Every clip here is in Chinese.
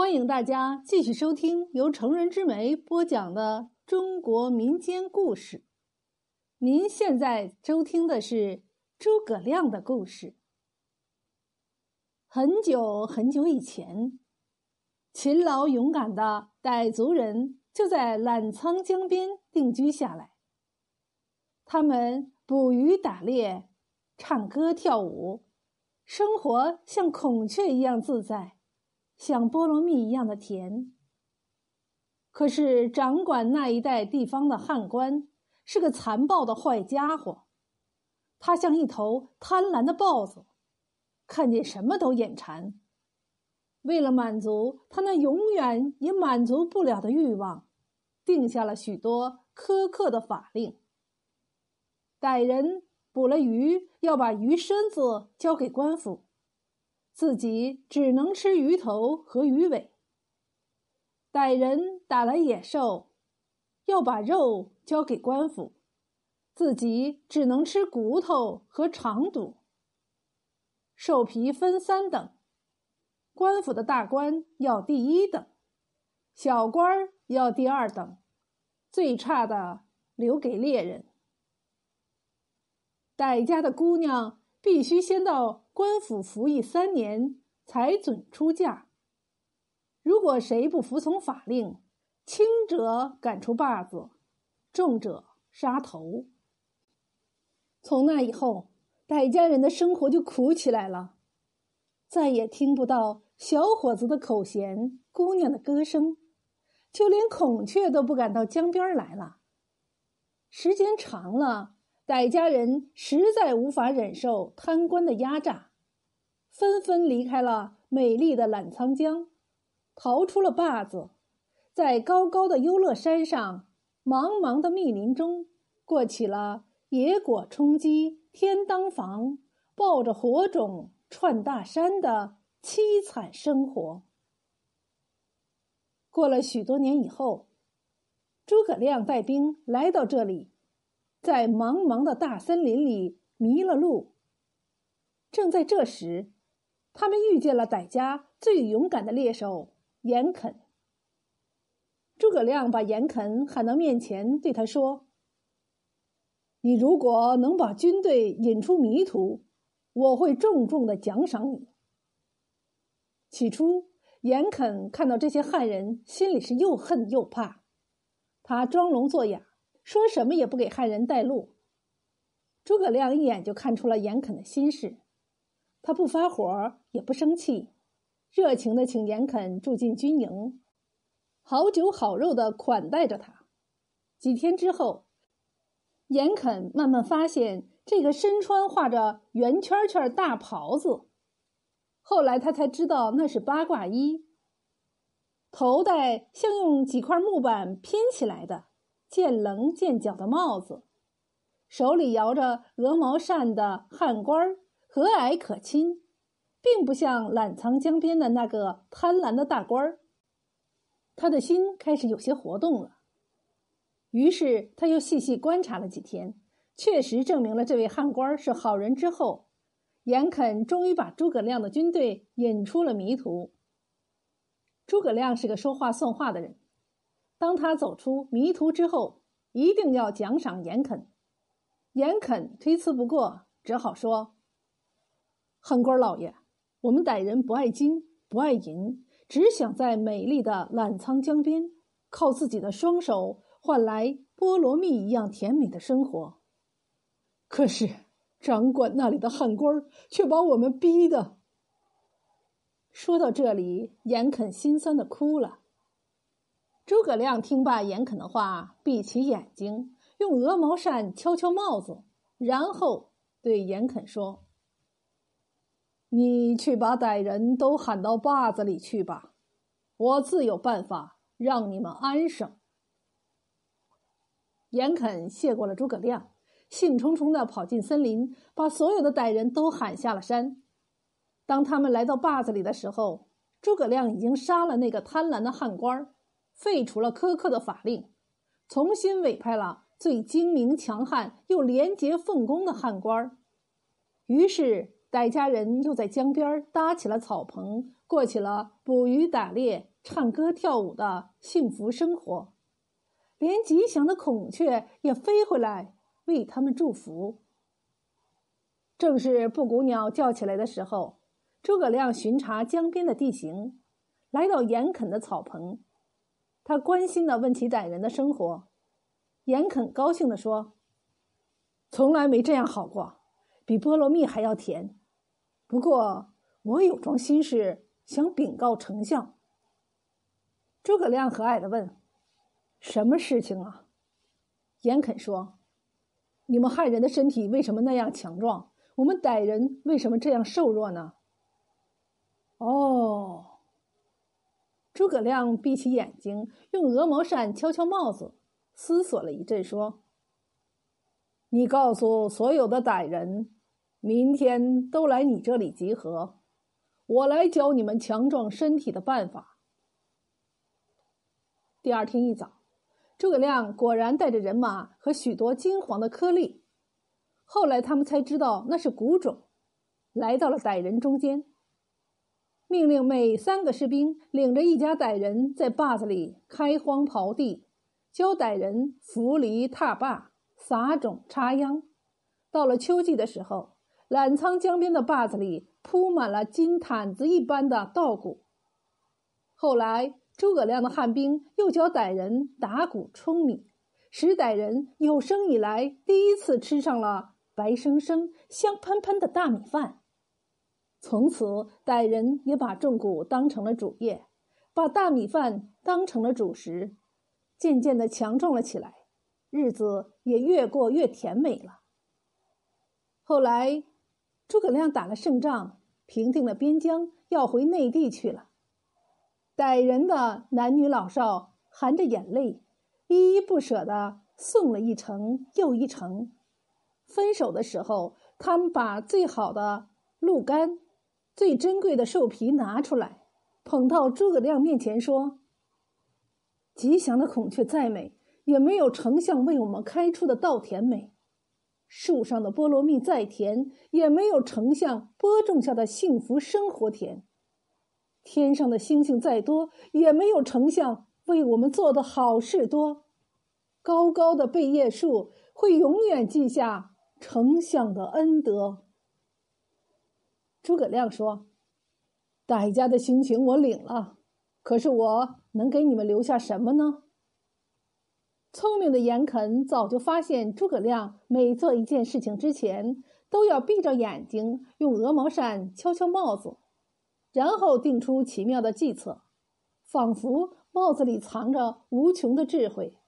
欢迎大家继续收听由成人之美播讲的中国民间故事。您现在收听的是诸葛亮的故事。很久很久以前，勤劳勇敢的傣族人就在澜沧江边定居下来。他们捕鱼、打猎、唱歌、跳舞，生活像孔雀一样自在。像菠萝蜜一样的甜。可是掌管那一带地方的汉官是个残暴的坏家伙，他像一头贪婪的豹子，看见什么都眼馋。为了满足他那永远也满足不了的欲望，定下了许多苛刻的法令。歹人捕了鱼，要把鱼身子交给官府。自己只能吃鱼头和鱼尾。歹人打了野兽，要把肉交给官府，自己只能吃骨头和肠肚。兽皮分三等，官府的大官要第一等，小官儿要第二等，最差的留给猎人。傣家的姑娘。必须先到官府服役三年，才准出嫁。如果谁不服从法令，轻者赶出坝子，重者杀头。从那以后，傣家人的生活就苦起来了，再也听不到小伙子的口弦、姑娘的歌声，就连孔雀都不敢到江边来了。时间长了。傣家人实在无法忍受贪官的压榨，纷纷离开了美丽的澜沧江，逃出了坝子，在高高的优乐山上、茫茫的密林中，过起了野果充饥、天当房、抱着火种串大山的凄惨生活。过了许多年以后，诸葛亮带兵来到这里。在茫茫的大森林里迷了路。正在这时，他们遇见了傣家最勇敢的猎手严肯。诸葛亮把严肯喊到面前，对他说：“你如果能把军队引出迷途，我会重重的奖赏你。”起初，严肯看到这些汉人，心里是又恨又怕，他装聋作哑。说什么也不给汉人带路。诸葛亮一眼就看出了严肯的心事，他不发火也不生气，热情的请严肯住进军营，好酒好肉的款待着他。几天之后，严肯慢慢发现这个身穿画着圆圈圈大袍子，后来他才知道那是八卦衣，头戴像用几块木板拼起来的。见棱见角的帽子，手里摇着鹅毛扇的汉官儿和蔼可亲，并不像澜沧江边的那个贪婪的大官儿。他的心开始有些活动了。于是他又细细观察了几天，确实证明了这位汉官是好人。之后，严肯终于把诸葛亮的军队引出了迷途。诸葛亮是个说话算话的人。当他走出迷途之后，一定要奖赏严肯。严肯推辞不过，只好说：“汉官老爷，我们傣人不爱金，不爱银，只想在美丽的澜沧江边，靠自己的双手换来菠萝蜜一样甜美的生活。可是掌管那里的汉官却把我们逼的……”说到这里，严肯心酸的哭了。诸葛亮听罢严肯的话，闭起眼睛，用鹅毛扇敲敲帽子，然后对严肯说：“你去把歹人都喊到坝子里去吧，我自有办法让你们安生。”严肯谢过了诸葛亮，兴冲冲的跑进森林，把所有的歹人都喊下了山。当他们来到坝子里的时候，诸葛亮已经杀了那个贪婪的汉官儿。废除了苛刻的法令，重新委派了最精明强悍又廉洁奉公的汉官。于是傣家人又在江边搭起了草棚，过起了捕鱼、打猎、唱歌、跳舞的幸福生活，连吉祥的孔雀也飞回来为他们祝福。正是布谷鸟叫起来的时候，诸葛亮巡查江边的地形，来到严垦的草棚，他关心地问起傣人的生活。严肯高兴地说：“从来没这样好过，比菠萝蜜还要甜。”不过，我有桩心事想禀告丞相。诸葛亮和蔼的问：“什么事情啊？”严肯说：“你们汉人的身体为什么那样强壮？我们傣人为什么这样瘦弱呢？”哦，诸葛亮闭起眼睛，用鹅毛扇敲敲帽子，思索了一阵，说：“你告诉所有的傣人。”明天都来你这里集合，我来教你们强壮身体的办法。第二天一早，诸葛亮果然带着人马和许多金黄的颗粒，后来他们才知道那是谷种，来到了傣人中间，命令每三个士兵领着一家傣人在坝子里开荒刨地，教傣人扶犁踏坝、撒种插秧。到了秋季的时候。澜沧江边的坝子里铺满了金毯子一般的稻谷。后来，诸葛亮的汉兵又教傣人打谷舂米，使傣人有生以来第一次吃上了白生生、香喷喷的大米饭。从此，傣人也把种谷当成了主业，把大米饭当成了主食，渐渐的强壮了起来，日子也越过越甜美了。后来。诸葛亮打了胜仗，平定了边疆，要回内地去了。傣人的男女老少含着眼泪，依依不舍地送了一程又一程。分手的时候，他们把最好的鹿肝、最珍贵的兽皮拿出来，捧到诸葛亮面前说：“吉祥的孔雀再美，也没有丞相为我们开出的稻田美。”树上的菠萝蜜再甜，也没有丞相播种下的幸福生活甜；天上的星星再多，也没有丞相为我们做的好事多。高高的贝叶树会永远记下丞相的恩德。诸葛亮说：“傣家的心情我领了，可是我能给你们留下什么呢？”聪明的严肯早就发现，诸葛亮每做一件事情之前，都要闭着眼睛，用鹅毛扇敲敲帽子，然后定出奇妙的计策，仿佛帽子里藏着无穷的智慧。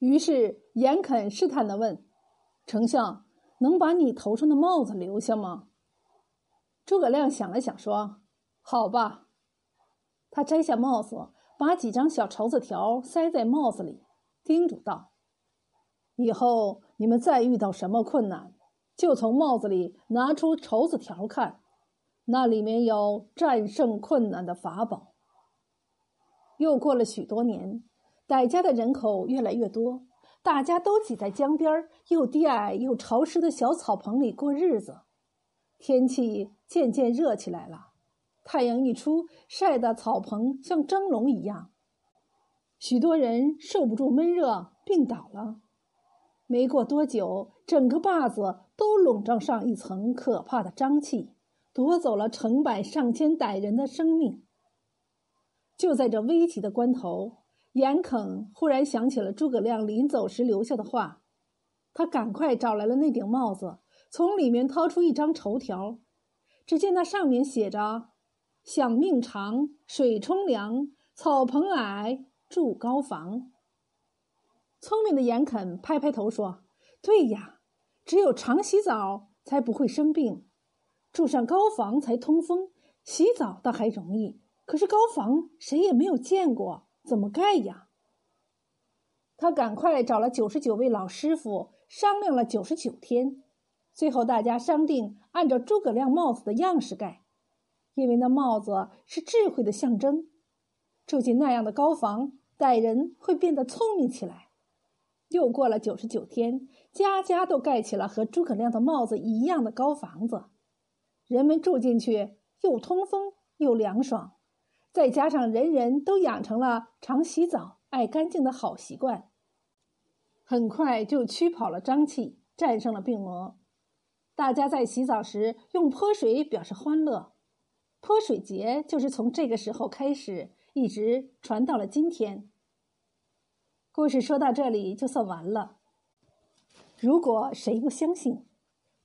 于是，严肯试探的问：“丞相，能把你头上的帽子留下吗？”诸葛亮想了想，说：“好吧。”他摘下帽子，把几张小绸子条塞在帽子里。叮嘱道：“以后你们再遇到什么困难，就从帽子里拿出绸子条看，那里面有战胜困难的法宝。”又过了许多年，傣家的人口越来越多，大家都挤在江边又低矮又潮湿的小草棚里过日子。天气渐渐热起来了，太阳一出，晒得草棚像蒸笼一样。许多人受不住闷热，病倒了。没过多久，整个坝子都笼罩上一层可怕的瘴气，夺走了成百上千傣人的生命。就在这危急的关头，严肯忽然想起了诸葛亮临走时留下的话，他赶快找来了那顶帽子，从里面掏出一张绸条，只见那上面写着：“想命长，水冲凉，草棚矮。”住高房。聪明的严肯拍拍头说：“对呀，只有常洗澡才不会生病，住上高房才通风。洗澡倒还容易，可是高房谁也没有见过，怎么盖呀？”他赶快找了九十九位老师傅商量了九十九天，最后大家商定按照诸葛亮帽子的样式盖，因为那帽子是智慧的象征。住进那样的高房，待人会变得聪明起来。又过了九十九天，家家都盖起了和诸葛亮的帽子一样的高房子。人们住进去又通风又凉爽，再加上人人都养成了常洗澡、爱干净的好习惯，很快就驱跑了瘴气，战胜了病魔。大家在洗澡时用泼水表示欢乐，泼水节就是从这个时候开始，一直传到了今天。故事说到这里就算完了。如果谁不相信，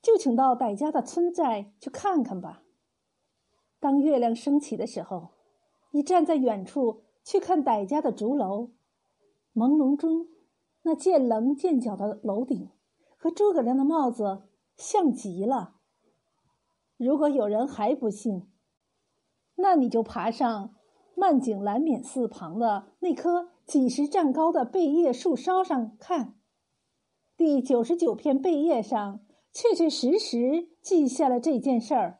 就请到傣家的村寨去看看吧。当月亮升起的时候，你站在远处去看傣家的竹楼，朦胧中，那见棱见角的楼顶和诸葛亮的帽子像极了。如果有人还不信，那你就爬上曼景兰冕寺旁的那棵。几十丈高的贝叶树梢上看，第九十九片贝叶上确确实实记下了这件事儿。